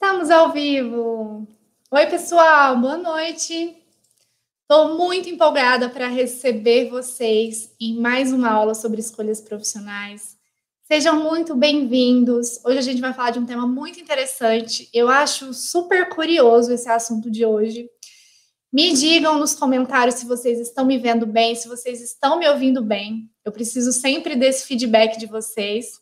Estamos ao vivo. Oi, pessoal, boa noite. Estou muito empolgada para receber vocês em mais uma aula sobre escolhas profissionais. Sejam muito bem-vindos. Hoje a gente vai falar de um tema muito interessante. Eu acho super curioso esse assunto de hoje. Me digam nos comentários se vocês estão me vendo bem, se vocês estão me ouvindo bem. Eu preciso sempre desse feedback de vocês.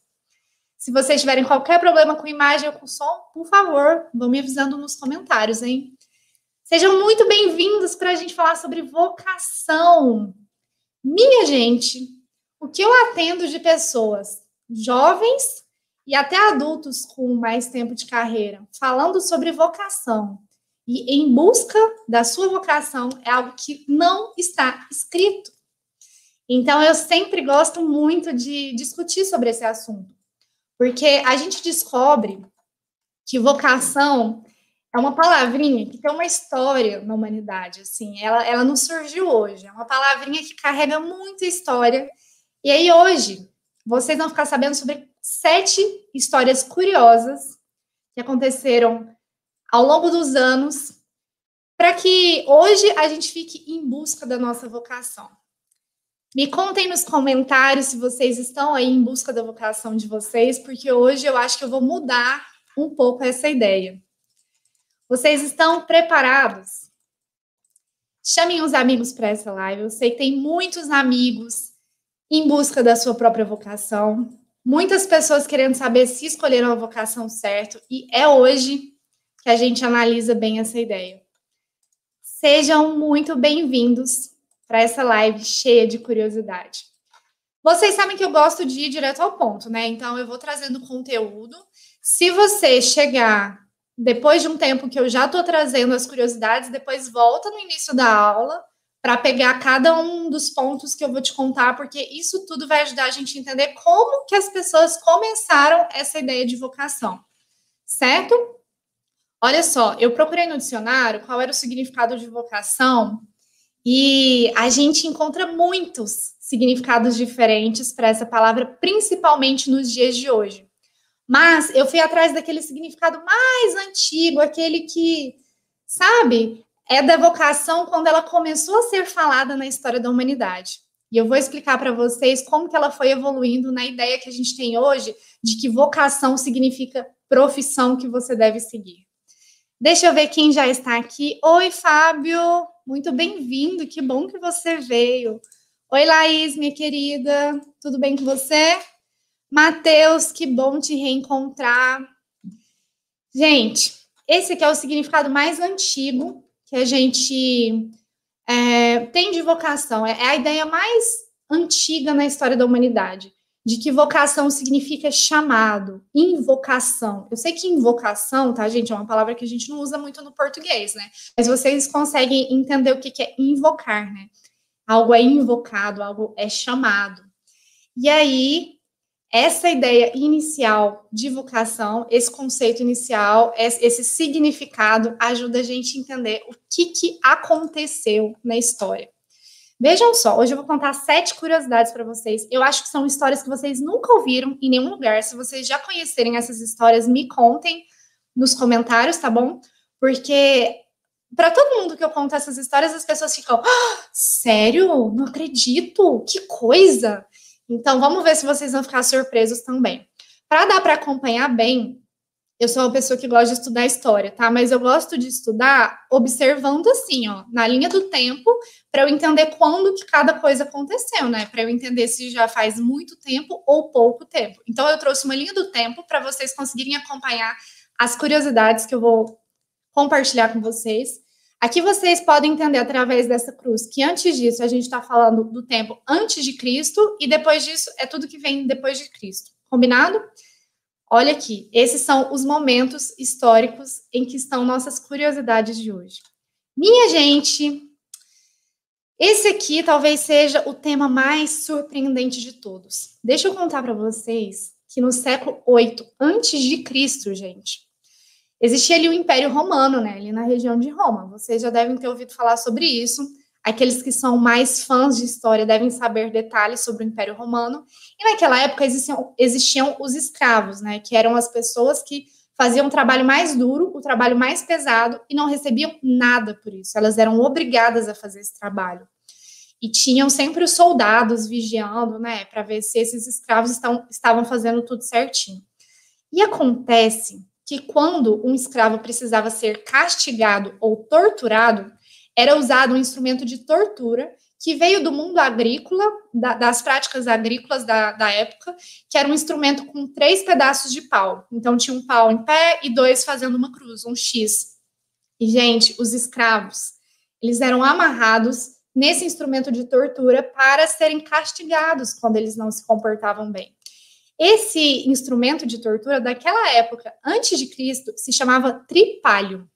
Se vocês tiverem qualquer problema com imagem ou com som, por favor, vão me avisando nos comentários, hein? Sejam muito bem-vindos para a gente falar sobre vocação. Minha gente, o que eu atendo de pessoas jovens e até adultos com mais tempo de carreira, falando sobre vocação e em busca da sua vocação é algo que não está escrito. Então, eu sempre gosto muito de discutir sobre esse assunto. Porque a gente descobre que vocação é uma palavrinha que tem uma história na humanidade, assim, ela, ela não surgiu hoje, é uma palavrinha que carrega muita história. E aí hoje vocês vão ficar sabendo sobre sete histórias curiosas que aconteceram ao longo dos anos, para que hoje a gente fique em busca da nossa vocação. Me contem nos comentários se vocês estão aí em busca da vocação de vocês, porque hoje eu acho que eu vou mudar um pouco essa ideia. Vocês estão preparados? Chamem os amigos para essa live. Eu sei que tem muitos amigos em busca da sua própria vocação, muitas pessoas querendo saber se escolheram a vocação certo, e é hoje que a gente analisa bem essa ideia. Sejam muito bem-vindos para essa live cheia de curiosidade. Vocês sabem que eu gosto de ir direto ao ponto, né? Então eu vou trazendo conteúdo. Se você chegar depois de um tempo que eu já estou trazendo as curiosidades, depois volta no início da aula para pegar cada um dos pontos que eu vou te contar, porque isso tudo vai ajudar a gente a entender como que as pessoas começaram essa ideia de vocação, certo? Olha só, eu procurei no dicionário qual era o significado de vocação e a gente encontra muitos significados diferentes para essa palavra, principalmente nos dias de hoje. Mas eu fui atrás daquele significado mais antigo, aquele que, sabe, é da vocação quando ela começou a ser falada na história da humanidade. E eu vou explicar para vocês como que ela foi evoluindo na ideia que a gente tem hoje de que vocação significa profissão que você deve seguir. Deixa eu ver quem já está aqui. Oi, Fábio. Muito bem-vindo, que bom que você veio. Oi, Laís, minha querida, tudo bem com você? Matheus, que bom te reencontrar. Gente, esse aqui é o significado mais antigo que a gente é, tem de vocação. É, é a ideia mais antiga na história da humanidade de que vocação significa chamado, invocação. Eu sei que invocação, tá, gente, é uma palavra que a gente não usa muito no português, né? Mas vocês conseguem entender o que é invocar, né? Algo é invocado, algo é chamado. E aí, essa ideia inicial de vocação, esse conceito inicial, esse significado, ajuda a gente a entender o que, que aconteceu na história. Vejam só, hoje eu vou contar sete curiosidades para vocês. Eu acho que são histórias que vocês nunca ouviram em nenhum lugar. Se vocês já conhecerem essas histórias, me contem nos comentários, tá bom? Porque para todo mundo que eu conto essas histórias, as pessoas ficam: ah, sério? Não acredito! Que coisa! Então, vamos ver se vocês vão ficar surpresos também. Para dar para acompanhar bem, eu sou uma pessoa que gosta de estudar história, tá? Mas eu gosto de estudar observando assim, ó, na linha do tempo, para eu entender quando que cada coisa aconteceu, né? Para eu entender se já faz muito tempo ou pouco tempo. Então eu trouxe uma linha do tempo para vocês conseguirem acompanhar as curiosidades que eu vou compartilhar com vocês. Aqui vocês podem entender através dessa cruz que antes disso a gente está falando do tempo antes de Cristo e depois disso é tudo que vem depois de Cristo. Combinado? Olha aqui, esses são os momentos históricos em que estão nossas curiosidades de hoje. Minha gente, esse aqui talvez seja o tema mais surpreendente de todos. Deixa eu contar para vocês que no século 8 antes de Cristo, gente, existia ali o Império Romano, né, ali na região de Roma. Vocês já devem ter ouvido falar sobre isso. Aqueles que são mais fãs de história devem saber detalhes sobre o Império Romano. E naquela época existiam, existiam os escravos, né? Que eram as pessoas que faziam um trabalho mais duro, o trabalho mais pesado e não recebiam nada por isso. Elas eram obrigadas a fazer esse trabalho. E tinham sempre os soldados vigiando, né, para ver se esses escravos estão, estavam fazendo tudo certinho. E acontece que quando um escravo precisava ser castigado ou torturado, era usado um instrumento de tortura que veio do mundo agrícola, da, das práticas agrícolas da, da, época, que era um instrumento com três pedaços de pau. Então, tinha um pau em pé e dois fazendo uma cruz, um X. E, gente, os escravos, eles eram amarrados nesse instrumento de tortura para serem castigados quando eles não se comportavam bem. Esse instrumento de tortura daquela época, antes de Cristo, se chamava tripalho.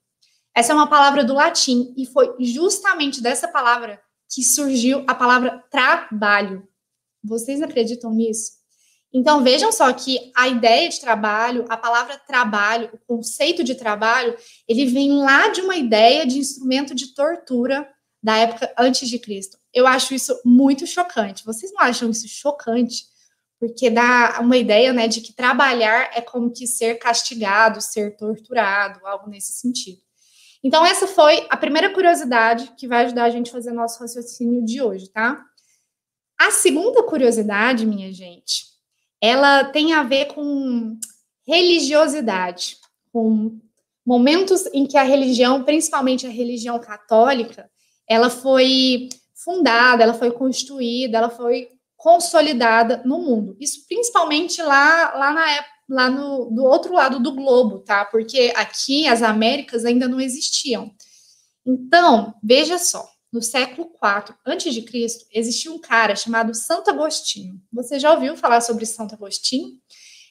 Essa é uma palavra do latim e foi justamente dessa palavra que surgiu a palavra trabalho. Vocês acreditam nisso? Então vejam só que a ideia de trabalho, a palavra trabalho, o conceito de trabalho, ele vem lá de uma ideia de instrumento de tortura da época antes de Cristo. Eu acho isso muito chocante. Vocês não acham isso chocante? Porque dá uma ideia, né, de que trabalhar é como que ser castigado, ser torturado, algo nesse sentido. Então, essa foi a primeira curiosidade que vai ajudar a gente a fazer nosso raciocínio de hoje, tá? A segunda curiosidade, minha gente, ela tem a ver com religiosidade, com momentos em que a religião, principalmente a religião católica, ela foi fundada, ela foi constituída, ela foi consolidada no mundo. Isso principalmente lá, lá na época lá no, do outro lado do globo, tá? Porque aqui as Américas ainda não existiam. Então, veja só, no século IV a.C., existia um cara chamado Santo Agostinho. Você já ouviu falar sobre Santo Agostinho?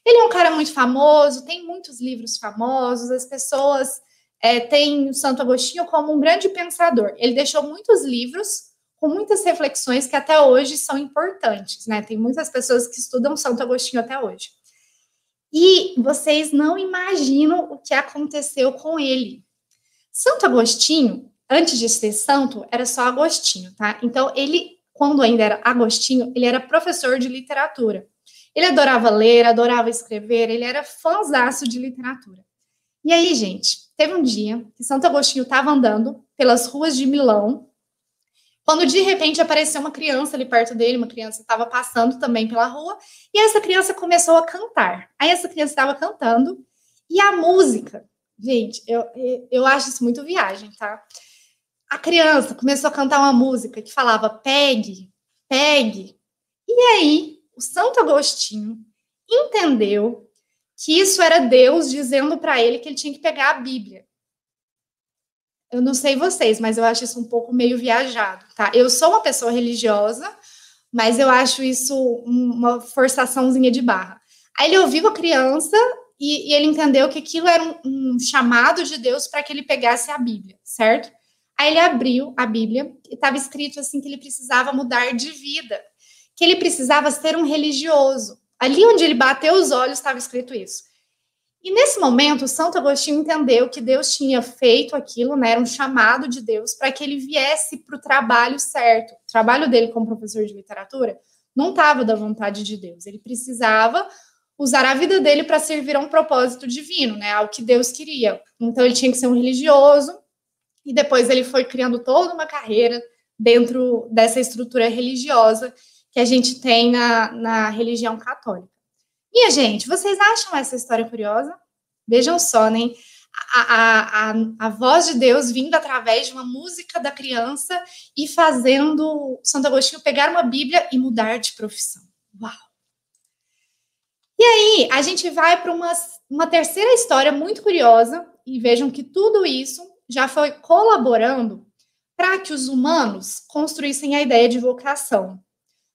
Ele é um cara muito famoso, tem muitos livros famosos, as pessoas é, têm o Santo Agostinho como um grande pensador. Ele deixou muitos livros com muitas reflexões que até hoje são importantes, né? Tem muitas pessoas que estudam Santo Agostinho até hoje. E vocês não imaginam o que aconteceu com ele. Santo Agostinho, antes de ser santo, era só Agostinho, tá? Então, ele, quando ainda era Agostinho, ele era professor de literatura. Ele adorava ler, adorava escrever, ele era fãzaço de literatura. E aí, gente, teve um dia que Santo Agostinho estava andando pelas ruas de Milão, quando de repente apareceu uma criança ali perto dele, uma criança estava passando também pela rua, e essa criança começou a cantar. Aí essa criança estava cantando, e a música, gente, eu, eu acho isso muito viagem, tá? A criança começou a cantar uma música que falava pegue, pegue. E aí, o Santo Agostinho entendeu que isso era Deus dizendo para ele que ele tinha que pegar a Bíblia. Eu não sei vocês, mas eu acho isso um pouco meio viajado, tá? Eu sou uma pessoa religiosa, mas eu acho isso uma forçaçãozinha de barra. Aí ele ouviu a criança e, e ele entendeu que aquilo era um, um chamado de Deus para que ele pegasse a Bíblia, certo? Aí ele abriu a Bíblia e estava escrito assim que ele precisava mudar de vida, que ele precisava ser um religioso. Ali onde ele bateu os olhos estava escrito isso. E nesse momento, Santo Agostinho entendeu que Deus tinha feito aquilo, né, era um chamado de Deus para que ele viesse para o trabalho certo. O trabalho dele como professor de literatura não estava da vontade de Deus, ele precisava usar a vida dele para servir a um propósito divino, né, ao que Deus queria. Então ele tinha que ser um religioso, e depois ele foi criando toda uma carreira dentro dessa estrutura religiosa que a gente tem na, na religião católica. Minha gente, vocês acham essa história curiosa? Vejam só, né? A, a, a, a, voz de Deus vindo através de uma música da criança e fazendo Santo Agostinho pegar uma Bíblia e mudar de profissão. Uau! E aí, a gente vai para uma, uma terceira história muito curiosa, e vejam que tudo isso já foi colaborando para que os humanos construíssem a ideia de vocação.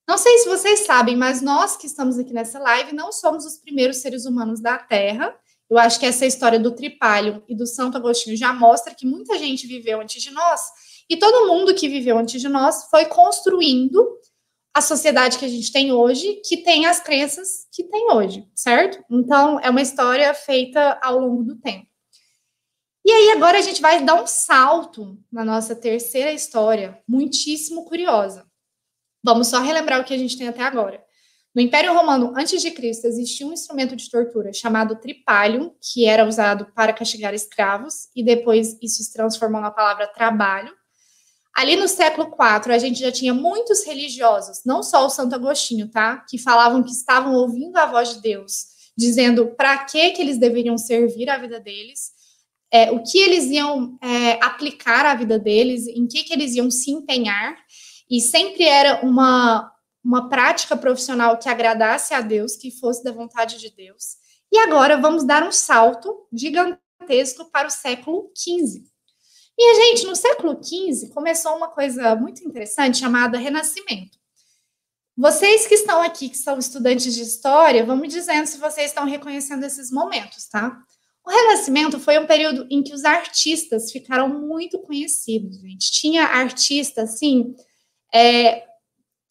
Não sei se vocês sabem, mas nós que estamos aqui nessa live não somos os primeiros seres humanos da Terra. Eu acho que essa história do tripalho e do Santo Agostinho já mostra que muita gente viveu antes de nós e todo mundo que viveu antes de nós foi construindo a sociedade que a gente tem hoje, que tem as crenças que tem hoje, certo? Então, é uma história feita ao longo do tempo. E aí, agora a gente vai dar um salto na nossa terceira história, muitíssimo curiosa. Vamos só relembrar o que a gente tem até agora. No Império Romano, antes de Cristo, existia um instrumento de tortura chamado tripalium, que era usado para castigar escravos, e depois isso se transformou na palavra trabalho. Ali no século IV, a gente já tinha muitos religiosos, não só o Santo Agostinho, tá? Que falavam que estavam ouvindo a voz de Deus, dizendo para que que eles deveriam servir a vida deles, é, o que eles iam é, aplicar à vida deles, em que que eles iam se empenhar, e sempre era uma uma prática profissional que agradasse a Deus, que fosse da vontade de Deus. E agora vamos dar um salto gigantesco para o século XV. E a gente, no século XV, começou uma coisa muito interessante chamada Renascimento. Vocês que estão aqui, que são estudantes de história, vão me dizendo se vocês estão reconhecendo esses momentos, tá? O Renascimento foi um período em que os artistas ficaram muito conhecidos, gente. Tinha artistas, assim, é,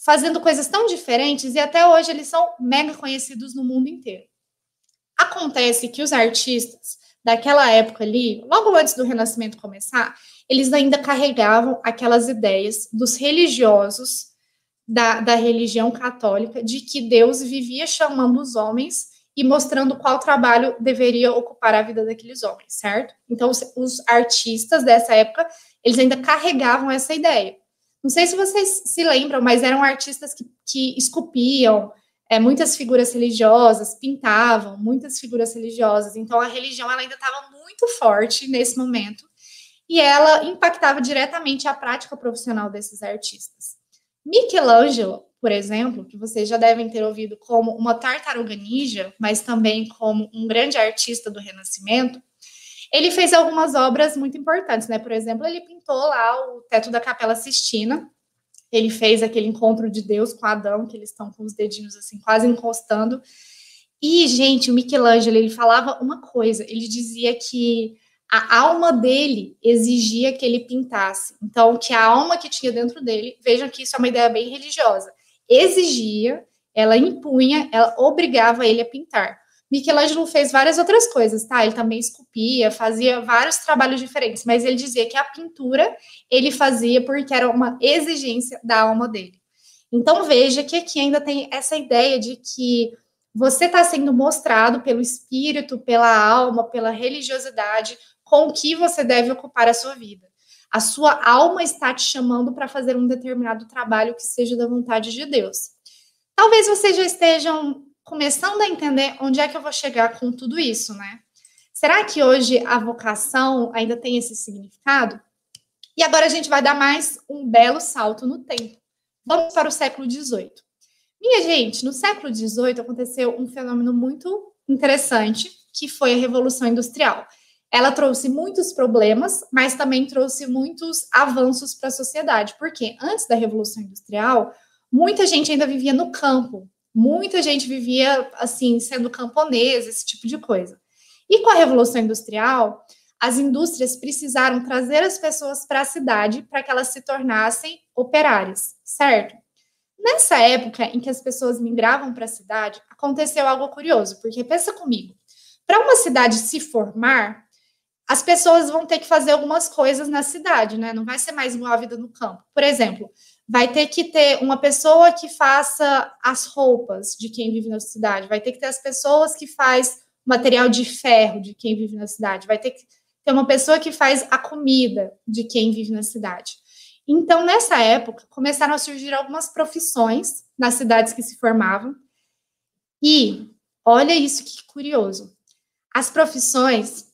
fazendo coisas tão diferentes e até hoje eles são mega conhecidos no mundo inteiro. Acontece que os artistas daquela época ali, logo antes do Renascimento começar, eles ainda carregavam aquelas ideias dos religiosos da, da religião católica de que Deus vivia chamando os homens e mostrando qual trabalho deveria ocupar a vida daqueles homens, certo? Então, os, os artistas dessa época, eles ainda carregavam essa ideia. Não sei se vocês se lembram, mas eram artistas que, que esculpiam é, muitas figuras religiosas, pintavam muitas figuras religiosas. Então, a religião ela ainda estava muito forte nesse momento e ela impactava diretamente a prática profissional desses artistas. Michelangelo, por exemplo, que vocês já devem ter ouvido como uma tartaruga ninja, mas também como um grande artista do Renascimento, ele fez algumas obras muito importantes, né? Por exemplo, ele pintou lá o teto da Capela Sistina. Ele fez aquele encontro de Deus com Adão, que eles estão com os dedinhos assim quase encostando. E, gente, o Michelangelo, ele falava uma coisa, ele dizia que a alma dele exigia que ele pintasse. Então, que a alma que tinha dentro dele, vejam que isso é uma ideia bem religiosa, exigia, ela impunha, ela obrigava ele a pintar. Michelangelo fez várias outras coisas, tá? Ele também esculpia, fazia vários trabalhos diferentes, mas ele dizia que a pintura ele fazia porque era uma exigência da alma dele. Então veja que aqui ainda tem essa ideia de que você está sendo mostrado pelo espírito, pela alma, pela religiosidade, com o que você deve ocupar a sua vida. A sua alma está te chamando para fazer um determinado trabalho que seja da vontade de Deus. Talvez vocês já estejam começando a entender onde é que eu vou chegar com tudo isso, né? Será que hoje a vocação ainda tem esse significado? E agora a gente vai dar mais um belo salto no tempo. Vamos para o século XVIII. Minha gente, no século XVIII aconteceu um fenômeno muito interessante, que foi a Revolução Industrial. Ela trouxe muitos problemas, mas também trouxe muitos avanços para a sociedade, porque antes da Revolução Industrial, muita gente ainda vivia no campo, Muita gente vivia assim, sendo camponesa, esse tipo de coisa. E com a Revolução Industrial, as indústrias precisaram trazer as pessoas para a cidade para que elas se tornassem operárias, certo? Nessa época em que as pessoas migravam para a cidade, aconteceu algo curioso, porque pensa comigo, para uma cidade se formar, as pessoas vão ter que fazer algumas coisas na cidade, né? Não vai ser mais igual a vida no campo. Por exemplo, vai ter que ter uma pessoa que faça as roupas de quem vive na cidade, vai ter que ter as pessoas que faz material de ferro de quem vive na cidade, vai ter que ter uma pessoa que faz a comida de quem vive na cidade. Então, nessa época, começaram a surgir algumas profissões nas cidades que se formavam. E olha isso que curioso. As profissões,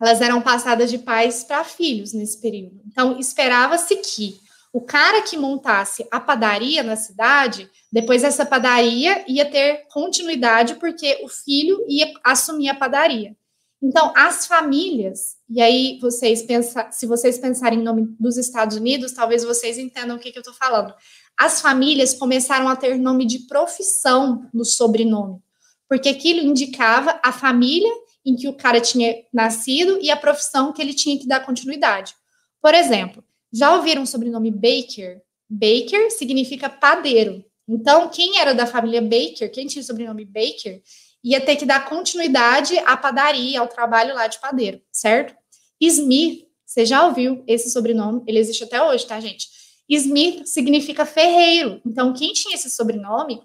elas eram passadas de pais para filhos nesse período. Então, esperava-se que o cara que montasse a padaria na cidade, depois essa padaria ia ter continuidade porque o filho ia assumir a padaria. Então, as famílias, e aí vocês pensam, se vocês pensarem em nome dos Estados Unidos, talvez vocês entendam o que, que eu estou falando. As famílias começaram a ter nome de profissão no sobrenome, porque aquilo indicava a família em que o cara tinha nascido e a profissão que ele tinha que dar continuidade. Por exemplo, já ouviram o sobrenome Baker? Baker significa padeiro. Então, quem era da família Baker, quem tinha o sobrenome Baker, ia ter que dar continuidade à padaria, ao trabalho lá de padeiro, certo? Smith, você já ouviu esse sobrenome? Ele existe até hoje, tá, gente? Smith significa ferreiro. Então, quem tinha esse sobrenome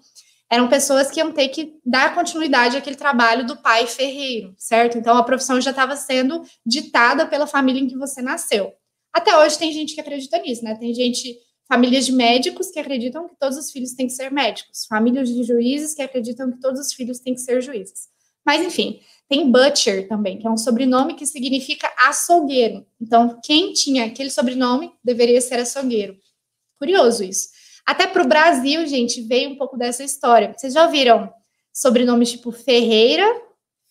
eram pessoas que iam ter que dar continuidade àquele trabalho do pai ferreiro, certo? Então a profissão já estava sendo ditada pela família em que você nasceu. Até hoje tem gente que acredita nisso, né? Tem gente, famílias de médicos que acreditam que todos os filhos têm que ser médicos, famílias de juízes que acreditam que todos os filhos têm que ser juízes. Mas enfim, tem butcher também, que é um sobrenome que significa açougueiro. Então, quem tinha aquele sobrenome deveria ser açougueiro. Curioso isso. Até para o Brasil, gente, veio um pouco dessa história. Vocês já ouviram sobrenomes tipo Ferreira,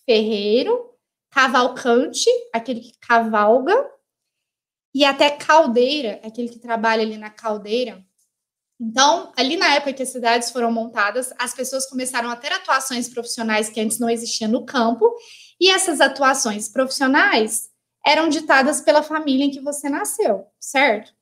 Ferreiro, Cavalcante, aquele que cavalga, e até Caldeira, aquele que trabalha ali na caldeira. Então, ali na época que as cidades foram montadas, as pessoas começaram a ter atuações profissionais que antes não existiam no campo, e essas atuações profissionais eram ditadas pela família em que você nasceu, certo?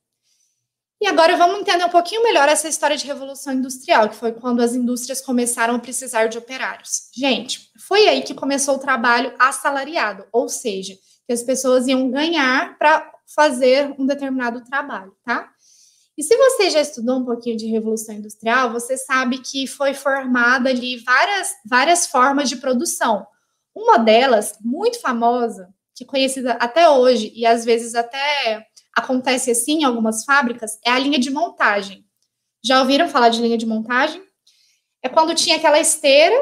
E agora vamos entender um pouquinho melhor essa história de revolução industrial, que foi quando as indústrias começaram a precisar de operários. Gente, foi aí que começou o trabalho assalariado, ou seja, que as pessoas iam ganhar para fazer um determinado trabalho, tá? E se você já estudou um pouquinho de revolução industrial, você sabe que foi formada ali várias, várias formas de produção. Uma delas, muito famosa, que é conhecida até hoje e às vezes até acontece assim em algumas fábricas, é a linha de montagem. Já ouviram falar de linha de montagem? É quando tinha aquela esteira,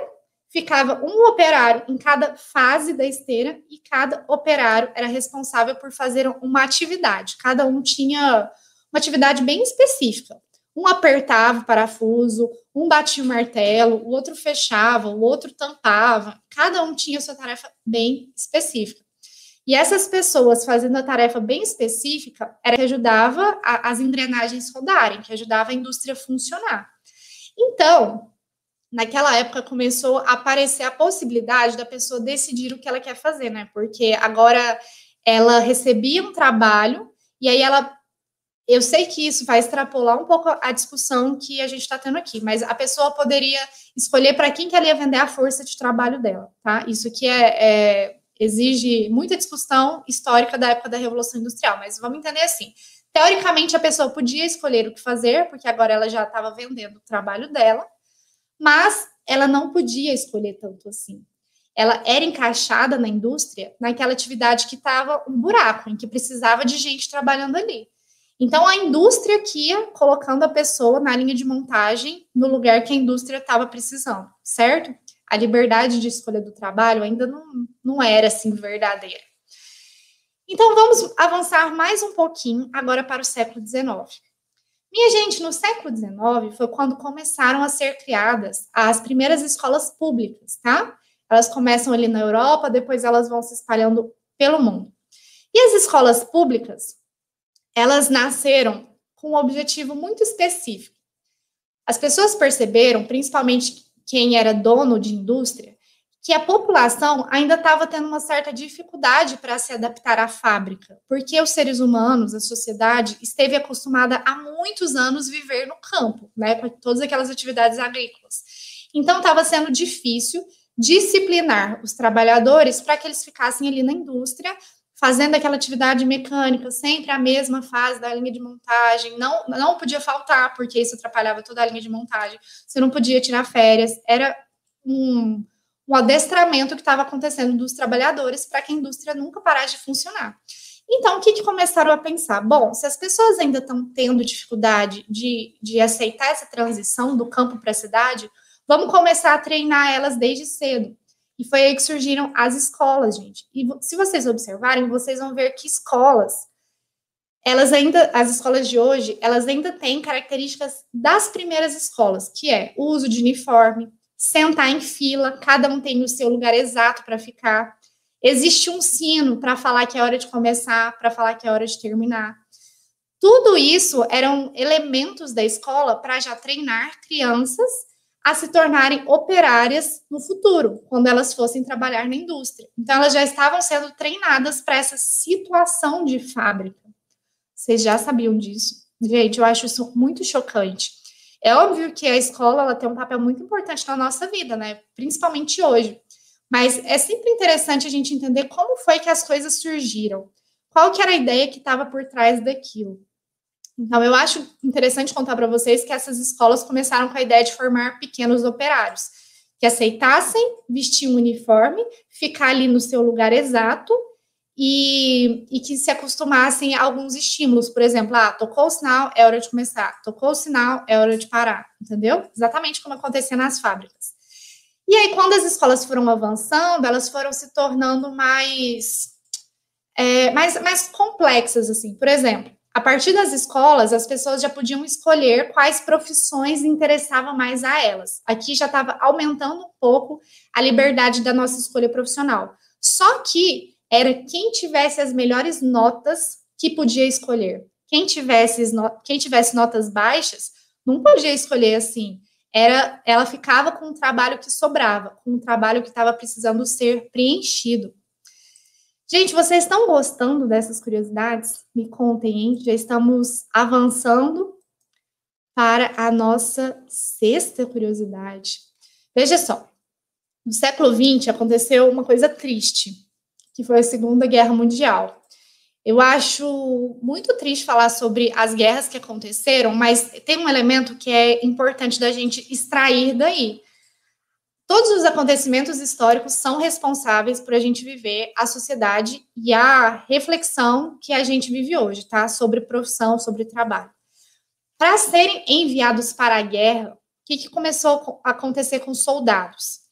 ficava um operário em cada fase da esteira e cada operário era responsável por fazer uma atividade. Cada um tinha uma atividade bem específica. Um apertava o parafuso, um batia o martelo, o outro fechava, o outro tampava. Cada um tinha sua tarefa bem específica. E essas pessoas fazendo a tarefa bem específica era que ajudava a, as engrenagens rodarem, que ajudava a indústria a funcionar. Então, naquela época começou a aparecer a possibilidade da pessoa decidir o que ela quer fazer, né? Porque agora ela recebia um trabalho e aí ela eu sei que isso vai extrapolar um pouco a discussão que a gente está tendo aqui, mas a pessoa poderia escolher para quem que ela ia vender a força de trabalho dela, tá? Isso que é, é exige muita discussão histórica da época da Revolução Industrial, mas vamos entender assim. Teoricamente, a pessoa podia escolher o que fazer, porque agora ela já estava vendendo o trabalho dela, mas ela não podia escolher tanto assim. Ela era encaixada na indústria naquela atividade que estava um buraco, em que precisava de gente trabalhando ali. Então, a indústria que ia colocando a pessoa na linha de montagem no lugar que a indústria estava precisando, certo? a liberdade de escolha do trabalho ainda não, não era assim verdadeira. Então vamos avançar mais um pouquinho agora para o século XIX. Minha gente, no século XIX foi quando começaram a ser criadas as primeiras escolas públicas, tá? Elas começam ali na Europa, depois elas vão se espalhando pelo mundo. E as escolas públicas, elas nasceram com um objetivo muito específico. As pessoas perceberam, principalmente quem era dono de indústria, que a população ainda estava tendo uma certa dificuldade para se adaptar à fábrica, porque os seres humanos, a sociedade, esteve acostumada há muitos anos viver no campo, né, com todas aquelas atividades agrícolas. Então estava sendo difícil disciplinar os trabalhadores para que eles ficassem ali na indústria, fazendo aquela atividade mecânica, sempre a mesma fase da linha de montagem, não, não podia faltar, porque isso atrapalhava toda a linha de montagem, você não podia tirar férias, era um, um adestramento que estava acontecendo dos trabalhadores para que a indústria nunca parasse de funcionar. Então, o que, que começaram a pensar? Bom, se as pessoas ainda estão tendo dificuldade de, de aceitar essa transição do campo para a cidade, vamos começar a treinar elas desde cedo. E foi aí que surgiram as escolas, gente. E se vocês observarem, vocês vão ver que escolas, elas ainda, as escolas de hoje, elas ainda têm características das primeiras escolas, que é o uso de uniforme, sentar em fila, cada um tem o seu lugar exato para ficar. Existe um sino para falar que é hora de começar, para falar que é hora de terminar. Tudo isso eram elementos da escola para já treinar crianças a se tornarem operárias no futuro, quando elas fossem trabalhar na indústria. Então, elas já estavam sendo treinadas para essa situação de fábrica. Vocês já sabiam disso? Gente, eu acho isso muito chocante. É óbvio que a escola ela tem um papel muito importante na nossa vida, né? Principalmente hoje. Mas é sempre interessante a gente entender como foi que as coisas surgiram. Qual que era a ideia que estava por trás daquilo. Então, eu acho interessante contar para vocês que essas escolas começaram com a ideia de formar pequenos operários, que aceitassem vestir um uniforme, ficar ali no seu lugar exato e, e, que se acostumassem a alguns estímulos. Por exemplo, ah, tocou o sinal, é hora de começar. Tocou o sinal, é hora de parar. Entendeu? Exatamente como acontecia nas fábricas. E aí, quando as escolas foram avançando, elas foram se tornando mais, é, mais, mais complexas, assim. Por exemplo, a partir das escolas, as pessoas já podiam escolher quais profissões interessavam mais a elas. Aqui já estava aumentando um pouco a liberdade da nossa escolha profissional. Só que era quem tivesse as melhores notas que podia escolher. Quem tivesse, quem tivesse notas baixas não podia escolher assim. Era, ela ficava com um trabalho que sobrava, com um trabalho que estava precisando ser preenchido. Gente, vocês estão gostando dessas curiosidades? Me contem, hein? Já estamos avançando para a nossa sexta curiosidade. Veja só, no século XX aconteceu uma coisa triste que foi a Segunda Guerra Mundial. Eu acho muito triste falar sobre as guerras que aconteceram, mas tem um elemento que é importante da gente extrair daí. Todos os acontecimentos históricos são responsáveis por a gente viver a sociedade e a reflexão que a gente vive hoje, tá? Sobre profissão, sobre trabalho. Para serem enviados para a guerra, o que, que começou a acontecer com soldados?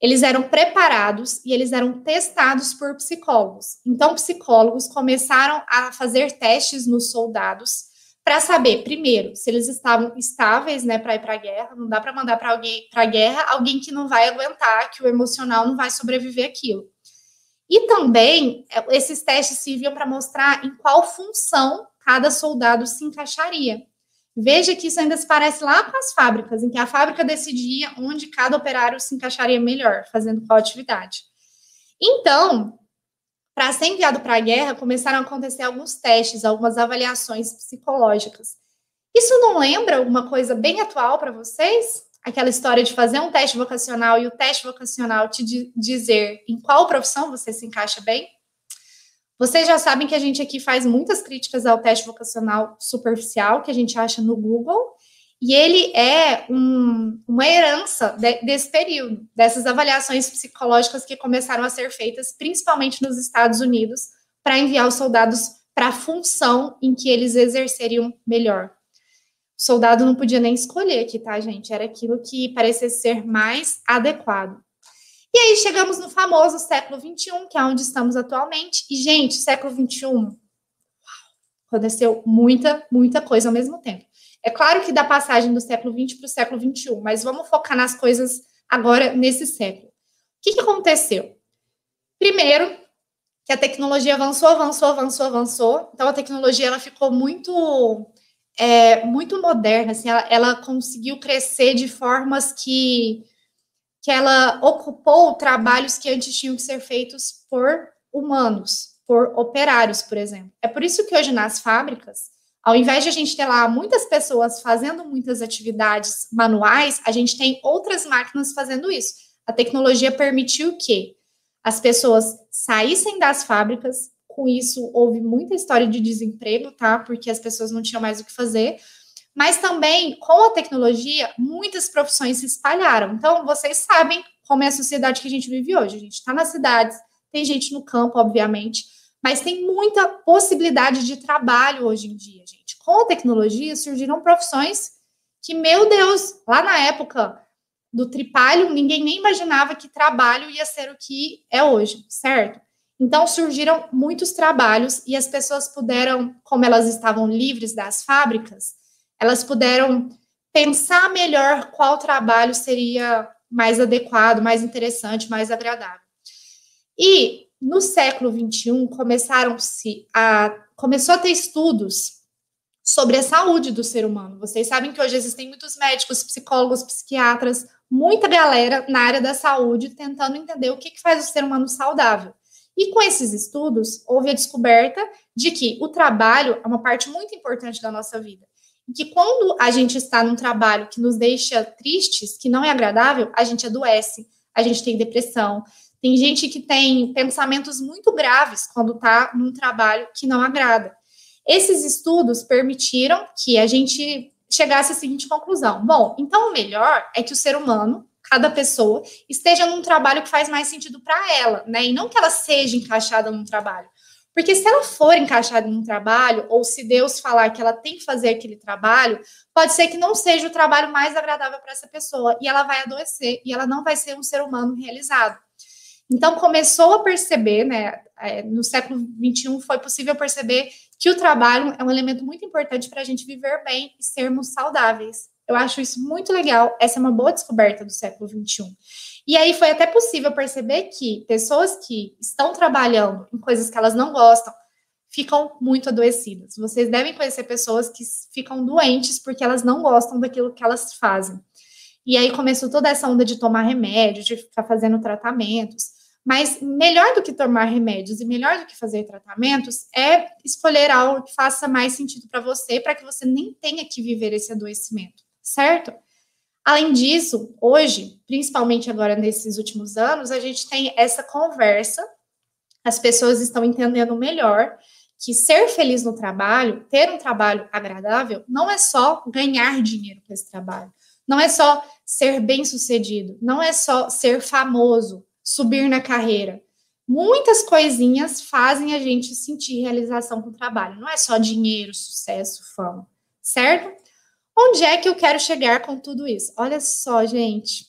Eles eram preparados e eles eram testados por psicólogos. Então, psicólogos começaram a fazer testes nos soldados para saber, primeiro, se eles estavam estáveis, né, para ir para a guerra. Não dá para mandar para alguém para a guerra alguém que não vai aguentar, que o emocional não vai sobreviver aquilo. E também esses testes serviam para mostrar em qual função cada soldado se encaixaria. Veja que isso ainda se parece lá com as fábricas, em que a fábrica decidia onde cada operário se encaixaria melhor, fazendo qual atividade. Então, para ser enviado para a guerra, começaram a acontecer alguns testes, algumas avaliações psicológicas. Isso não lembra alguma coisa bem atual para vocês? Aquela história de fazer um teste vocacional e o teste vocacional te dizer em qual profissão você se encaixa bem? Vocês já sabem que a gente aqui faz muitas críticas ao teste vocacional superficial que a gente acha no Google, e ele é um, uma herança de, desse período, dessas avaliações psicológicas que começaram a ser feitas, principalmente nos Estados Unidos, para enviar os soldados para a função em que eles exerceriam melhor. O soldado não podia nem escolher aqui, tá, gente? Era aquilo que parecia ser mais adequado. E aí chegamos no famoso século XXI, que é onde estamos atualmente. E, gente, século XXI, uau, aconteceu muita, muita coisa ao mesmo tempo. É claro que da passagem do século XX para o século XXI, mas vamos focar nas coisas agora nesse século. O que, que aconteceu? Primeiro, que a tecnologia avançou, avançou, avançou, avançou. Então, a tecnologia ela ficou muito, é, muito moderna. Assim, ela, ela conseguiu crescer de formas que que ela ocupou trabalhos que antes tinham que ser feitos por humanos, por operários, por exemplo. É por isso que hoje nas fábricas, ao invés de a gente ter lá muitas pessoas fazendo muitas atividades manuais, a gente tem outras máquinas fazendo isso. A tecnologia permitiu que as pessoas saíssem das fábricas, com isso houve muita história de desemprego, tá? Porque as pessoas não tinham mais o que fazer, mas também, com a tecnologia, muitas profissões se espalharam. Então, vocês sabem como é a sociedade que a gente vive hoje. A gente está nas cidades, tem gente no campo, obviamente, mas tem muita possibilidade de trabalho hoje em dia, gente. Com a tecnologia, surgiram profissões que, meu Deus, lá na época do tripalho, ninguém nem imaginava que trabalho ia ser o que é hoje, certo? Então surgiram muitos trabalhos e as pessoas puderam, como elas estavam livres das fábricas, elas puderam pensar melhor qual trabalho seria mais adequado, mais interessante, mais agradável. E no século 21 começaram-se a começou a ter estudos sobre a saúde do ser humano. Vocês sabem que hoje existem muitos médicos, psicólogos, psiquiatras, muita galera na área da saúde tentando entender o que, que faz o ser humano saudável. E com esses estudos, houve a descoberta de que o trabalho é uma parte muito importante da nossa vida que quando a gente está num trabalho que nos deixa tristes, que não é agradável, a gente adoece, a gente tem depressão. Tem gente que tem pensamentos muito graves quando está num trabalho que não agrada. Esses estudos permitiram que a gente chegasse à seguinte conclusão: bom, então o melhor é que o ser humano, cada pessoa, esteja num trabalho que faz mais sentido para ela, né? E não que ela seja encaixada num trabalho. Porque se ela for encaixada em um trabalho, ou se Deus falar que ela tem que fazer aquele trabalho, pode ser que não seja o trabalho mais agradável para essa pessoa e ela vai adoecer e ela não vai ser um ser humano realizado. Então começou a perceber, né? É, no século XXI foi possível perceber que o trabalho é um elemento muito importante para a gente viver bem e sermos saudáveis. Eu acho isso muito legal. Essa é uma boa descoberta do século XXI. E aí foi até possível perceber que pessoas que estão trabalhando em coisas que elas não gostam ficam muito adoecidas. Vocês devem conhecer pessoas que ficam doentes porque elas não gostam daquilo que elas fazem. E aí começou toda essa onda de tomar remédio, de ficar fazendo tratamentos. Mas melhor do que tomar remédios e melhor do que fazer tratamentos é escolher algo que faça mais sentido para você, para que você nem tenha que viver esse adoecimento, certo? Além disso, hoje, principalmente agora nesses últimos anos, a gente tem essa conversa, as pessoas estão entendendo melhor que ser feliz no trabalho, ter um trabalho agradável, não é só ganhar dinheiro com esse trabalho, não é só ser bem sucedido, não é só ser famoso, subir na carreira. Muitas coisinhas fazem a gente sentir realização com o trabalho. Não é só dinheiro, sucesso, fama, certo? Onde é que eu quero chegar com tudo isso? Olha só, gente.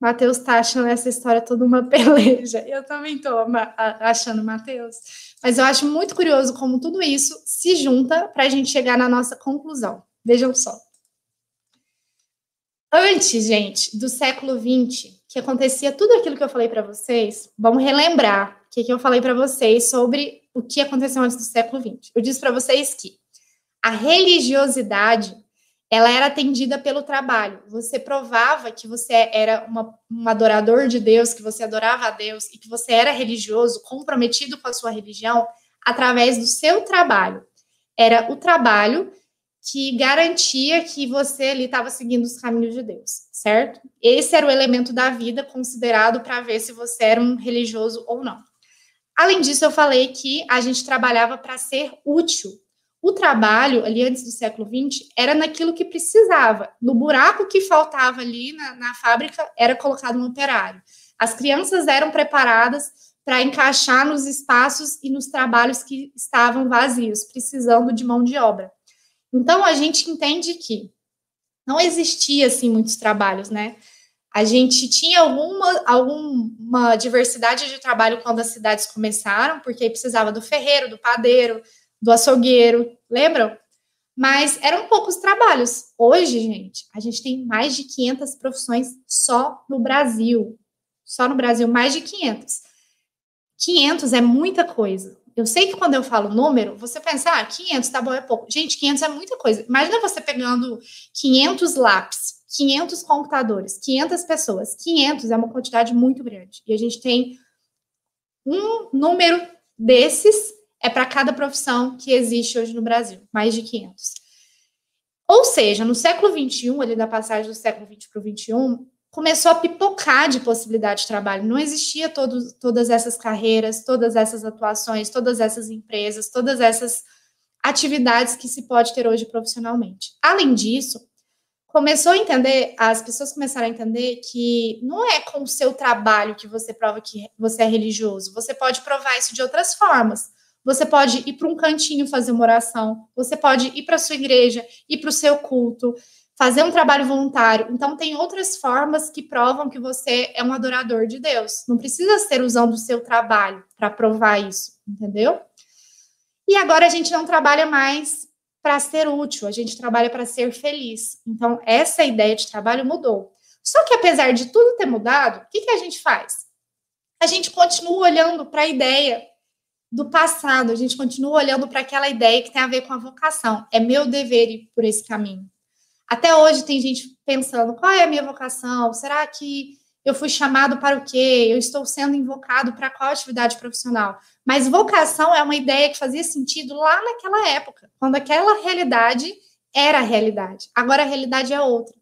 Matheus tá achando essa história toda uma peleja. Eu também tô achando Matheus. Mas eu acho muito curioso como tudo isso se junta para a gente chegar na nossa conclusão. Vejam só. Antes, gente, do século XX, que acontecia tudo aquilo que eu falei para vocês, vamos relembrar o que, que eu falei para vocês sobre o que aconteceu antes do século XX. Eu disse para vocês que a religiosidade ela era atendida pelo trabalho. Você provava que você era uma, um adorador de Deus, que você adorava a Deus e que você era religioso, comprometido com a sua religião, através do seu trabalho. Era o trabalho que garantia que você ali estava seguindo os caminhos de Deus, certo? Esse era o elemento da vida considerado para ver se você era um religioso ou não. Além disso, eu falei que a gente trabalhava para ser útil. O trabalho, ali antes do século XX, era naquilo que precisava. No buraco que faltava ali na, na fábrica, era colocado um operário. As crianças eram preparadas para encaixar nos espaços e nos trabalhos que estavam vazios, precisando de mão de obra. Então, a gente entende que não existia, assim, muitos trabalhos, né? A gente tinha alguma, alguma diversidade de trabalho quando as cidades começaram, porque precisava do ferreiro, do padeiro, do açougueiro, lembram? Mas eram poucos trabalhos. Hoje, gente, a gente tem mais de 500 profissões só no Brasil. Só no Brasil, mais de 500. 500 é muita coisa. Eu sei que quando eu falo número, você pensa, ah, 500, tá bom, é pouco. Gente, 500 é muita coisa. Imagina você pegando 500 lápis, 500 computadores, 500 pessoas. 500 é uma quantidade muito grande. E a gente tem um número desses é para cada profissão que existe hoje no Brasil, mais de 500. Ou seja, no século 21, ali da passagem do século 20 para o 21, começou a pipocar de possibilidade de trabalho. Não existia todas essas carreiras, todas essas atuações, todas essas empresas, todas essas atividades que se pode ter hoje profissionalmente. Além disso, começou a entender, as pessoas começaram a entender que não é com o seu trabalho que você prova que você é religioso. Você pode provar isso de outras formas. Você pode ir para um cantinho fazer uma oração, você pode ir para a sua igreja, ir para o seu culto, fazer um trabalho voluntário. Então, tem outras formas que provam que você é um adorador de Deus. Não precisa ser usando o seu trabalho para provar isso, entendeu? E agora a gente não trabalha mais para ser útil, a gente trabalha para ser feliz. Então, essa ideia de trabalho mudou. Só que, apesar de tudo ter mudado, o que, que a gente faz? A gente continua olhando para a ideia do passado, a gente continua olhando para aquela ideia que tem a ver com a vocação. É meu dever ir por esse caminho. Até hoje tem gente pensando: qual é a minha vocação? Será que eu fui chamado para o quê? Eu estou sendo invocado para qual atividade profissional? Mas vocação é uma ideia que fazia sentido lá naquela época, quando aquela realidade era a realidade. Agora a realidade é outra.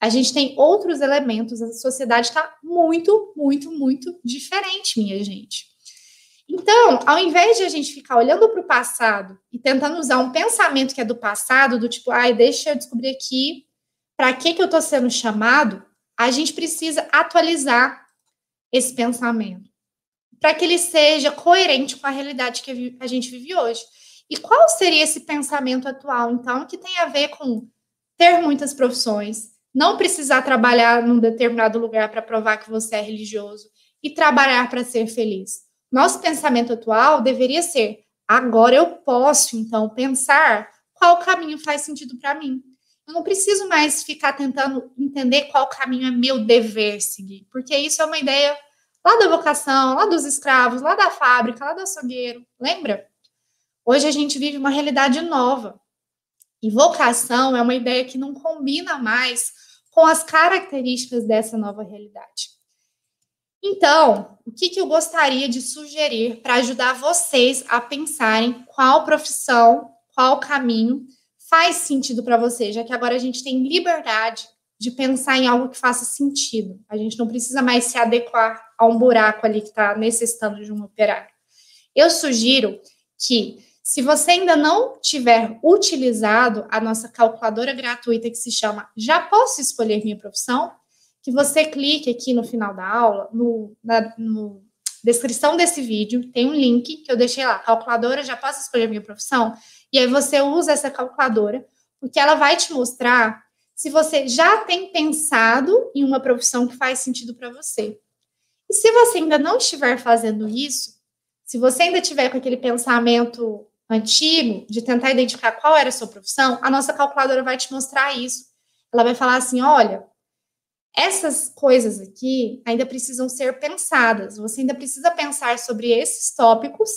A gente tem outros elementos, a sociedade está muito, muito, muito diferente, minha gente. Então, ao invés de a gente ficar olhando para o passado e tentando usar um pensamento que é do passado, do tipo, ai, deixa eu descobrir aqui para que, que eu estou sendo chamado, a gente precisa atualizar esse pensamento para que ele seja coerente com a realidade que a gente vive hoje. E qual seria esse pensamento atual, então, que tem a ver com ter muitas profissões, não precisar trabalhar num determinado lugar para provar que você é religioso e trabalhar para ser feliz? Nosso pensamento atual deveria ser: agora eu posso, então, pensar qual caminho faz sentido para mim. Eu não preciso mais ficar tentando entender qual caminho é meu dever seguir, porque isso é uma ideia lá da vocação, lá dos escravos, lá da fábrica, lá do açougueiro. Lembra? Hoje a gente vive uma realidade nova. E vocação é uma ideia que não combina mais com as características dessa nova realidade. Então, o que, que eu gostaria de sugerir para ajudar vocês a pensarem qual profissão, qual caminho faz sentido para vocês, já que agora a gente tem liberdade de pensar em algo que faça sentido. A gente não precisa mais se adequar a um buraco ali que está necessitando de um operário. Eu sugiro que, se você ainda não tiver utilizado a nossa calculadora gratuita que se chama Já Posso Escolher Minha Profissão, que você clique aqui no final da aula, no, na no descrição desse vídeo, tem um link que eu deixei lá, calculadora, já posso escolher minha profissão, e aí você usa essa calculadora, porque ela vai te mostrar se você já tem pensado em uma profissão que faz sentido para você. E se você ainda não estiver fazendo isso, se você ainda tiver com aquele pensamento antigo de tentar identificar qual era a sua profissão, a nossa calculadora vai te mostrar isso. Ela vai falar assim: olha, essas coisas aqui ainda precisam ser pensadas. Você ainda precisa pensar sobre esses tópicos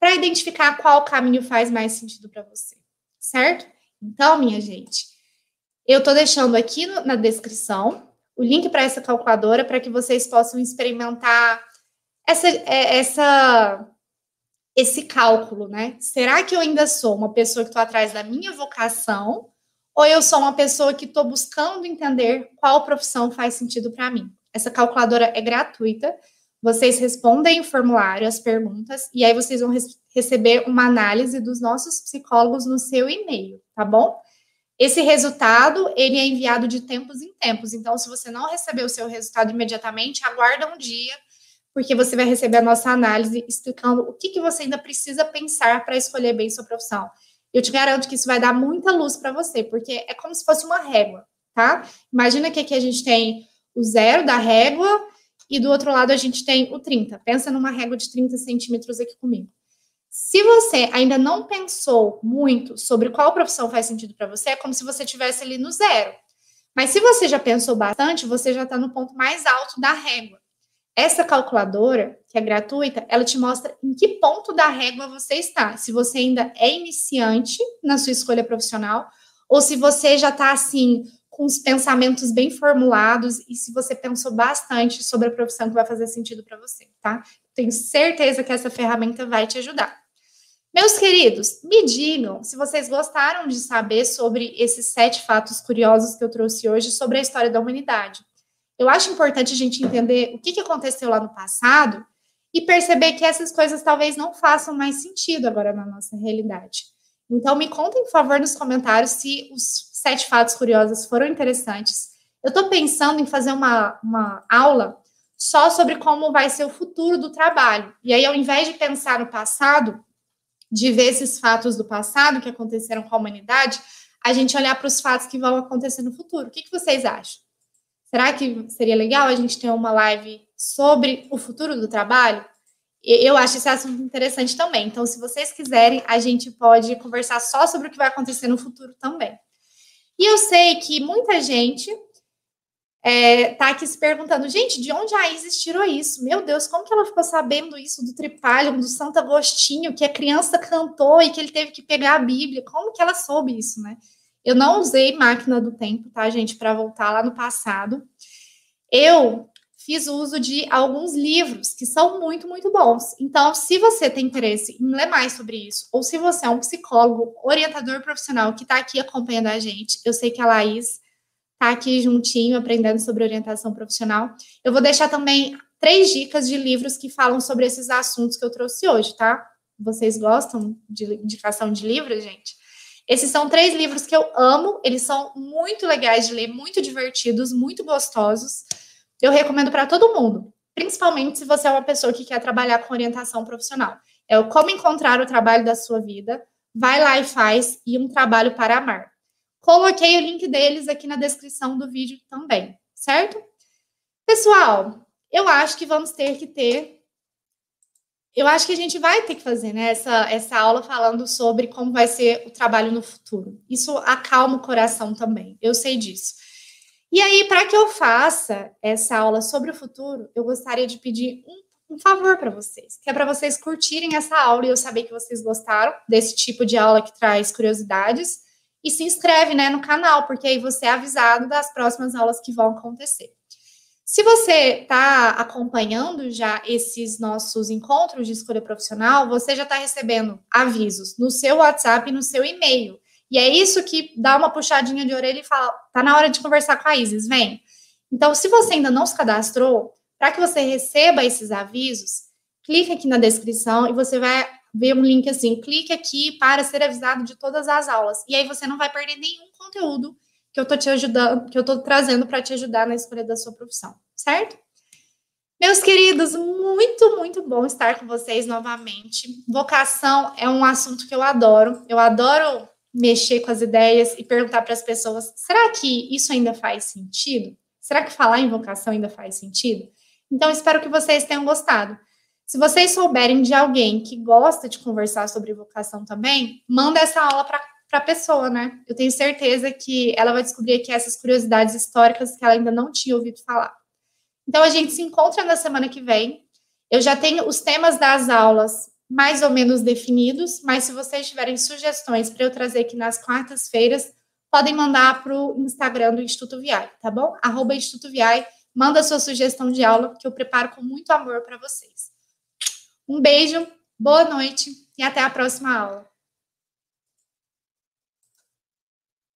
para identificar qual caminho faz mais sentido para você, certo? Então, minha gente, eu estou deixando aqui no, na descrição o link para essa calculadora para que vocês possam experimentar essa, é, essa, esse cálculo, né? Será que eu ainda sou uma pessoa que estou atrás da minha vocação ou eu sou uma pessoa que estou buscando entender qual profissão faz sentido para mim? Essa calculadora é gratuita. Vocês respondem o formulário, as perguntas, e aí vocês vão receber uma análise dos nossos psicólogos no seu e-mail, tá bom? Esse resultado, ele é enviado de tempos em tempos. Então, se você não receber o seu resultado imediatamente, aguarda um dia, porque você vai receber a nossa análise explicando o que, que você ainda precisa pensar para escolher bem sua profissão. Eu te garanto que isso vai dar muita luz para você, porque é como se fosse uma régua, tá? Imagina que aqui a gente tem o zero da régua e do outro lado a gente tem o 30. Pensa numa régua de 30 centímetros aqui comigo. Se você ainda não pensou muito sobre qual profissão faz sentido para você, é como se você estivesse ali no zero. Mas se você já pensou bastante, você já está no ponto mais alto da régua. Essa calculadora, que é gratuita, ela te mostra em que ponto da régua você está. Se você ainda é iniciante na sua escolha profissional, ou se você já está assim, com os pensamentos bem formulados e se você pensou bastante sobre a profissão que vai fazer sentido para você, tá? Tenho certeza que essa ferramenta vai te ajudar. Meus queridos, me digam se vocês gostaram de saber sobre esses sete fatos curiosos que eu trouxe hoje sobre a história da humanidade. Eu acho importante a gente entender o que, aconteceu lá no passado e perceber que essas coisas talvez não façam mais sentido agora na nossa realidade. Então, me contem, por favor, nos comentários se os sete fatos curiosos foram interessantes. Eu estou pensando em fazer uma, uma aula só sobre como vai ser o futuro do trabalho. E aí, ao invés de pensar no passado, de ver esses fatos do passado que aconteceram com a humanidade, a gente olhar para os fatos que vão acontecer no futuro. O que, que vocês acham? Será que seria legal a gente ter uma live sobre o futuro do trabalho? Eu acho esse assunto interessante também. Então, se vocês quiserem, a gente pode conversar só sobre o que vai acontecer no futuro também. E eu sei que muita gente é, tá aqui se perguntando, gente, de onde a Isis tirou isso? Meu Deus, como que ela ficou sabendo isso do Tripalium, do Santo Agostinho, que a criança cantou e que ele teve que pegar a Bíblia? Como que ela soube isso, né? Eu não usei máquina do tempo, tá, gente, para voltar lá no passado. Eu fiz uso de alguns livros que são muito, muito bons. Então, se você tem interesse em ler mais sobre isso, ou se você é um psicólogo, orientador profissional que está aqui acompanhando a gente, eu sei que a Laís está aqui juntinho aprendendo sobre orientação profissional. Eu vou deixar também três dicas de livros que falam sobre esses assuntos que eu trouxe hoje, tá? Vocês gostam de indicação de livros, gente? Esses são três livros que eu amo, eles são muito legais de ler, muito divertidos, muito gostosos. Eu recomendo para todo mundo, principalmente se você é uma pessoa que quer trabalhar com orientação profissional. É o Como Encontrar o Trabalho da Sua Vida, Vai Lá e Faz e Um Trabalho para Amar. Coloquei o link deles aqui na descrição do vídeo também, certo? Pessoal, eu acho que vamos ter que ter eu acho que a gente vai ter que fazer né, essa, essa aula falando sobre como vai ser o trabalho no futuro. Isso acalma o coração também, eu sei disso. E aí, para que eu faça essa aula sobre o futuro, eu gostaria de pedir um, um favor para vocês, que é para vocês curtirem essa aula e eu saber que vocês gostaram desse tipo de aula que traz curiosidades. E se inscreve né, no canal, porque aí você é avisado das próximas aulas que vão acontecer. Se você está acompanhando já esses nossos encontros de escolha profissional, você já está recebendo avisos no seu WhatsApp e no seu e-mail. E é isso que dá uma puxadinha de orelha e fala: tá na hora de conversar com a Isis, vem. Então, se você ainda não se cadastrou, para que você receba esses avisos, clique aqui na descrição e você vai ver um link assim: clique aqui para ser avisado de todas as aulas. E aí você não vai perder nenhum conteúdo que eu tô te ajudando, que eu tô trazendo para te ajudar na escolha da sua profissão, certo? Meus queridos, muito, muito bom estar com vocês novamente. Vocação é um assunto que eu adoro. Eu adoro mexer com as ideias e perguntar para as pessoas: será que isso ainda faz sentido? Será que falar em vocação ainda faz sentido? Então, espero que vocês tenham gostado. Se vocês souberem de alguém que gosta de conversar sobre vocação também, manda essa aula para para a pessoa, né? Eu tenho certeza que ela vai descobrir aqui essas curiosidades históricas que ela ainda não tinha ouvido falar. Então a gente se encontra na semana que vem. Eu já tenho os temas das aulas mais ou menos definidos, mas se vocês tiverem sugestões para eu trazer aqui nas quartas-feiras, podem mandar para o Instagram do Instituto Viai, tá bom? Arroba Instituto Viai, manda sua sugestão de aula, que eu preparo com muito amor para vocês. Um beijo, boa noite e até a próxima aula.